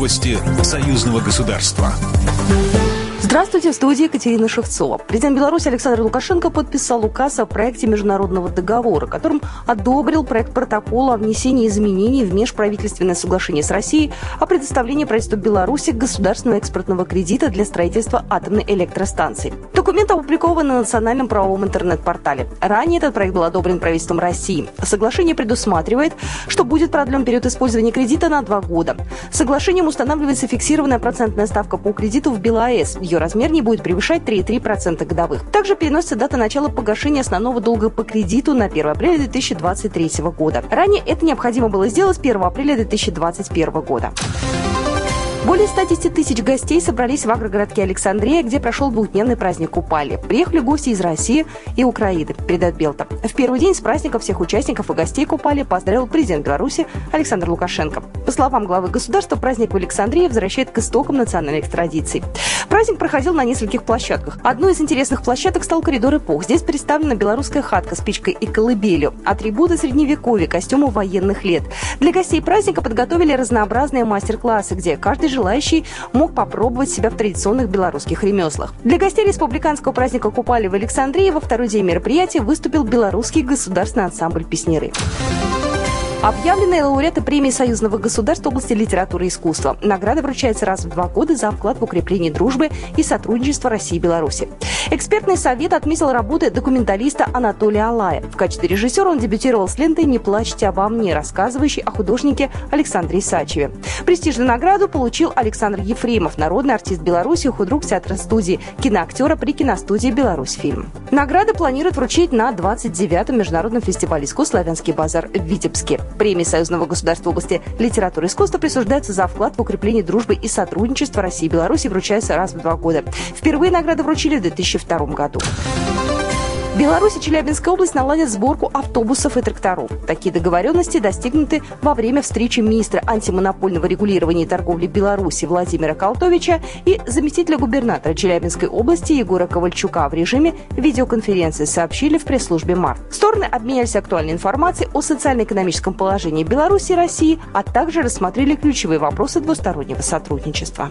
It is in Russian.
Новости союзного государства. Здравствуйте, в студии Екатерина Шевцова. Президент Беларуси Александр Лукашенко подписал указ о проекте международного договора, которым одобрил проект протокола о внесении изменений в межправительственное соглашение с Россией о предоставлении правительству Беларуси государственного экспортного кредита для строительства атомной электростанции. Документ опубликован на национальном правовом интернет-портале. Ранее этот проект был одобрен правительством России. Соглашение предусматривает, что будет продлен период использования кредита на два года. Соглашением устанавливается фиксированная процентная ставка по кредиту в БелАЭС. Ее размер не будет превышать 3,3% годовых. Также переносится дата начала погашения основного долга по кредиту на 1 апреля 2023 года. Ранее это необходимо было сделать 1 апреля 2021 года. Более 110 тысяч гостей собрались в агрогородке Александрия, где прошел двухдневный праздник Купали. Приехали гости из России и Украины, передает Белта. В первый день с праздником всех участников и гостей Купали поздравил президент Беларуси Александр Лукашенко. По словам главы государства, праздник в Александрии возвращает к истокам национальной традиций. Праздник проходил на нескольких площадках. Одной из интересных площадок стал коридор эпох. Здесь представлена белорусская хатка с печкой и колыбелью, атрибуты средневековья, костюмы военных лет. Для гостей праздника подготовили разнообразные мастер-классы, где каждый желающий мог попробовать себя в традиционных белорусских ремеслах. Для гостей республиканского праздника Купали в Александрии во второй день мероприятия выступил белорусский государственный ансамбль «Песнеры». Объявленные лауреаты премии Союзного государства области литературы и искусства. Награда вручается раз в два года за вклад в укрепление дружбы и сотрудничества России и Беларуси. Экспертный совет отметил работы документалиста Анатолия Алая. В качестве режиссера он дебютировал с лентой «Не плачьте обо мне», рассказывающей о художнике Александре Исачеве. Престижную награду получил Александр Ефремов, народный артист Беларуси, худрук театра студии, киноактера при киностудии «Беларусь фильм». Награды планируют вручить на 29-м международном фестивале искусств «Славянский базар» в Витебске. Премии Союзного государства в области литературы и искусства присуждаются за вклад в укрепление дружбы и сотрудничества России и Беларуси вручаются раз в два года. Впервые награды вручили в 2002 году. Беларусь и Челябинская область наладят сборку автобусов и тракторов. Такие договоренности достигнуты во время встречи министра антимонопольного регулирования и торговли Беларуси Владимира Колтовича и заместителя губернатора Челябинской области Егора Ковальчука в режиме видеоконференции, сообщили в пресс-службе МАРТ. Стороны обменялись актуальной информацией о социально-экономическом положении Беларуси и России, а также рассмотрели ключевые вопросы двустороннего сотрудничества.